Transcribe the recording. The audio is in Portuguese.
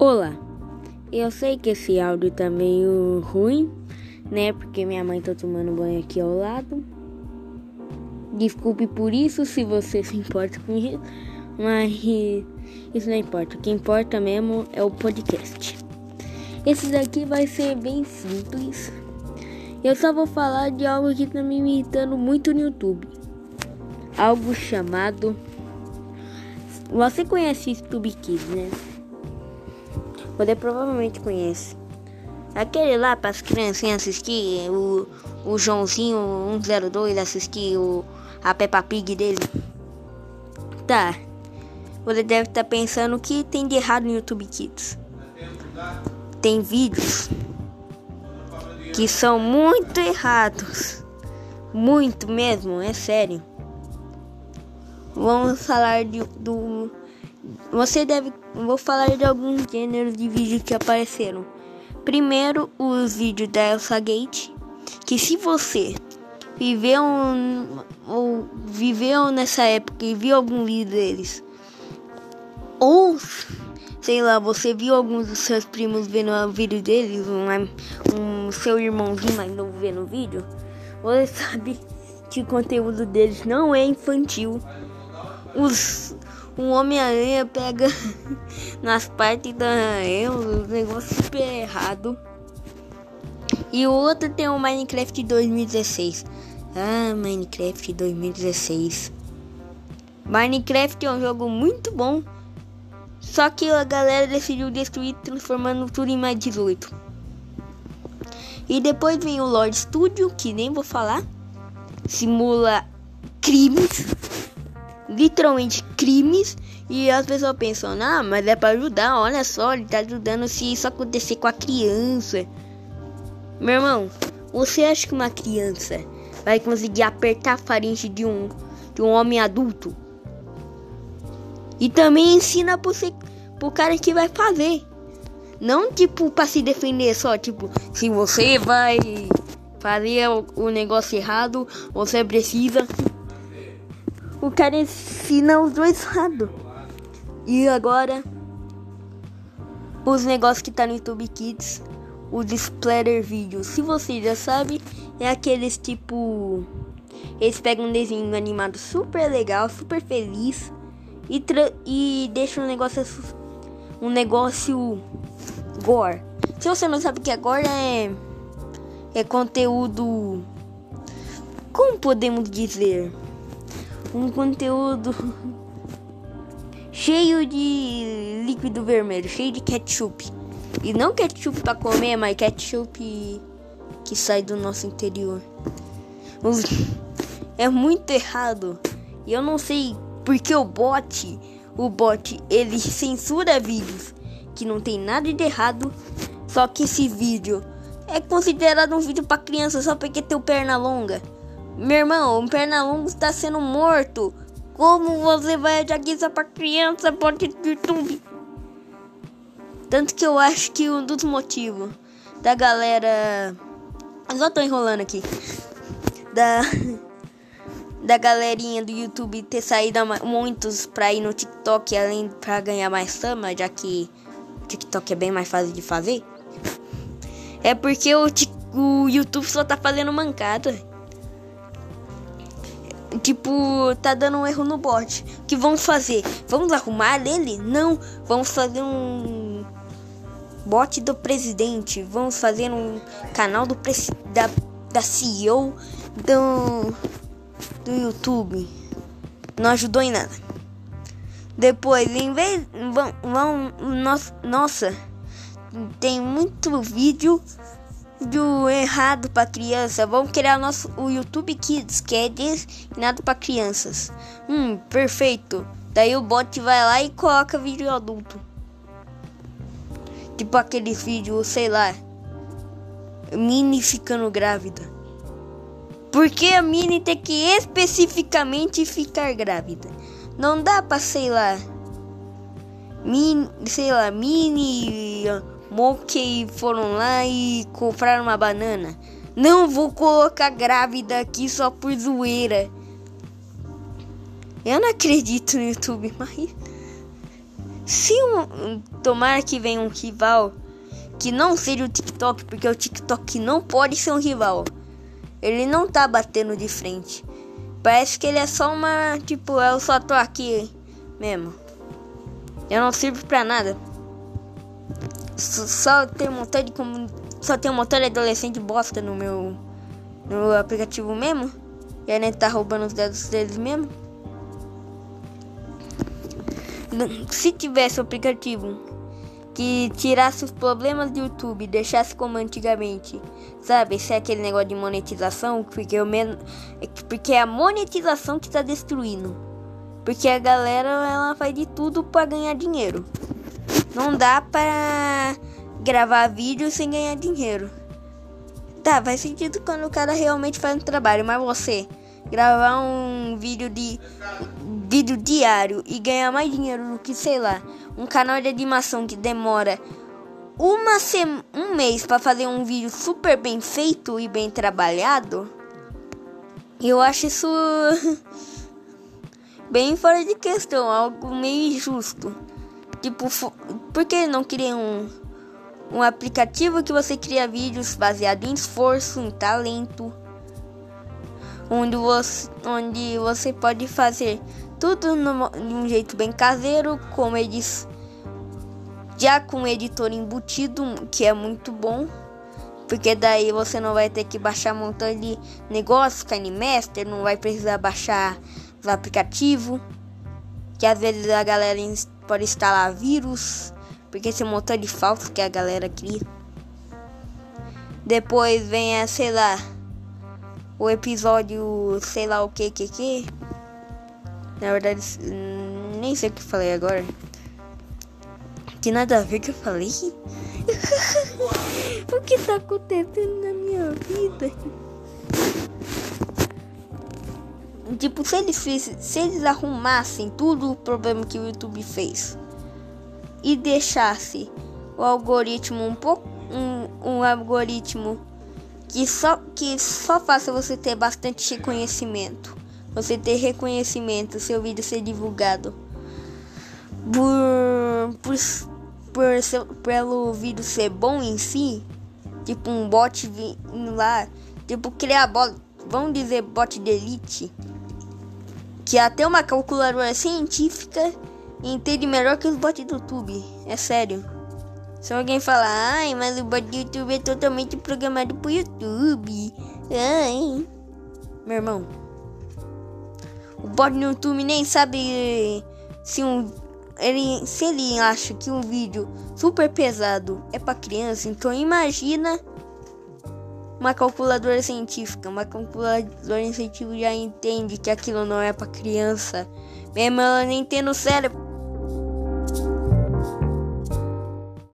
Olá, eu sei que esse áudio tá meio ruim, né? Porque minha mãe tá tomando banho aqui ao lado. Desculpe por isso se você se importa com isso, mas isso não importa. O que importa mesmo é o podcast. Esse daqui vai ser bem simples. Eu só vou falar de algo que tá me irritando muito no YouTube. Algo chamado. Você conhece YouTube Kids, né? Você provavelmente conhece. Aquele lá para as criancinhas assistir, o, o Joãozinho 102 assistir o, a Peppa Pig dele. Tá. Você deve estar tá pensando o que tem de errado no YouTube Kids. Tem vídeos que são muito errados. Muito mesmo, é sério. Vamos falar de, do você deve. Vou falar de alguns gêneros de vídeo que apareceram. Primeiro, os vídeos da Elsa Gate. Que se você viveu, ou viveu nessa época e viu algum vídeo deles, ou sei lá, você viu alguns dos seus primos vendo o vídeo deles, um, um seu irmãozinho mais novo vendo o vídeo, você sabe que o conteúdo deles não é infantil. Os um Homem-Aranha pega nas partes da aranha, um negócio super errado. E o outro tem o Minecraft 2016. Ah, Minecraft 2016. Minecraft é um jogo muito bom. Só que a galera decidiu destruir, transformando tudo em mais 18. E depois vem o Lord Studio, que nem vou falar. Simula crimes literalmente crimes e as pessoas pensam, ah, mas é para ajudar, olha só, ele tá ajudando se isso acontecer com a criança. Meu irmão, você acha que uma criança vai conseguir apertar a faringe de um, de um homem adulto? E também ensina pro, você, pro cara que vai fazer. Não tipo para se defender só, tipo, se você vai fazer o, o negócio errado, você precisa o cara ensina os dois lados. E agora, os negócios que tá no YouTube Kids, o Splatter Video. Se você já sabe, é aqueles tipo. Eles pegam um desenho animado super legal, super feliz e, e deixam um negócio. Um negócio gore. Se você não sabe o que é gore, é. É conteúdo. Como podemos dizer? Um conteúdo cheio de líquido vermelho, cheio de ketchup. E não ketchup para comer, mas ketchup que sai do nosso interior. É muito errado. E eu não sei porque o bot, o bot, ele censura vídeos que não tem nada de errado. Só que esse vídeo é considerado um vídeo para criança só porque tem perna longa. Meu irmão, o Pernalongo está sendo morto. Como você vai adiar isso pra criança pode YouTube? Tanto que eu acho que um dos motivos da galera. Eu só tô enrolando aqui. Da. Da galerinha do YouTube ter saído muitos pra ir no TikTok além pra ganhar mais fama, já que o TikTok é bem mais fácil de fazer. É porque o, o YouTube só tá fazendo mancada tipo, tá dando um erro no bot. O que vamos fazer? Vamos arrumar ele? Não, vamos fazer um bot do presidente. Vamos fazer um canal do da, da CEO do, do YouTube. Não ajudou em nada. Depois, em vez. Vão, vão, nossa, tem muito vídeo do errado para criança, vamos criar nosso o YouTube Kids, que é destinado para crianças. Hum, perfeito. Daí o bot vai lá e coloca vídeo adulto. Tipo aqueles vídeos, sei lá, Mini ficando grávida. Por que a Mini tem que especificamente ficar grávida? Não dá pra, sei lá, Mini, sei lá, Mini Monkey foram lá e compraram uma banana. Não vou colocar grávida aqui só por zoeira. Eu não acredito no YouTube, mas. Se um, tomar que venha um rival que não seja o TikTok, porque o TikTok não pode ser um rival. Ele não tá batendo de frente. Parece que ele é só uma. Tipo, eu só tô aqui mesmo. Eu não sirvo pra nada. Só tem um montão de. Só tem um montão de adolescente bosta no meu. No aplicativo mesmo. E a gente tá roubando os dados deles mesmo. Se tivesse o aplicativo que tirasse os problemas do YouTube, deixasse como antigamente, sabe? Se é aquele negócio de monetização, porque, eu men... porque é a monetização que tá destruindo. Porque a galera ela faz de tudo para ganhar dinheiro. Não dá para gravar vídeo sem ganhar dinheiro. Tá, faz sentido quando o cara realmente faz um trabalho, mas você gravar um vídeo de vídeo diário e ganhar mais dinheiro do que, sei lá, um canal de animação que demora uma sem... um mês para fazer um vídeo super bem feito e bem trabalhado, eu acho isso bem fora de questão, algo meio injusto. Tipo, por que não querer um, um aplicativo que você cria vídeos baseado em esforço, em talento? onde você, onde você pode fazer tudo no, de um jeito bem caseiro, como eles já com editor embutido, que é muito bom, porque daí você não vai ter que baixar um montão de negócios, KineMaster, não vai precisar baixar o aplicativo, que às vezes a galera pode instalar vírus, porque esse montão de falsos que a galera cria. Depois vem a, sei lá, o episódio sei lá o que que que. Na verdade, nem sei o que falei agora. Que nada a ver que eu falei. o que tá acontecendo na minha vida? Tipo, se eles, se eles arrumassem tudo o problema que o YouTube fez e deixasse o algoritmo um pouco um, um algoritmo que só que só faça você ter bastante reconhecimento. Você ter reconhecimento, seu vídeo ser divulgado por, por, por seu, pelo vídeo ser bom em si, tipo um bot vindo lá, tipo criar bot, vamos dizer bot de elite, que até uma calculadora científica entende melhor que os bots do YouTube, é sério. Se alguém falar, ai, mas o bot do YouTube é totalmente programado pro YouTube. Ai. Meu irmão. O bot no YouTube nem sabe se um. Ele, se ele acha que um vídeo super pesado é para criança, então imagina uma calculadora científica. Uma calculadora científica já entende que aquilo não é para criança. Mesmo ela nem tendo cérebro.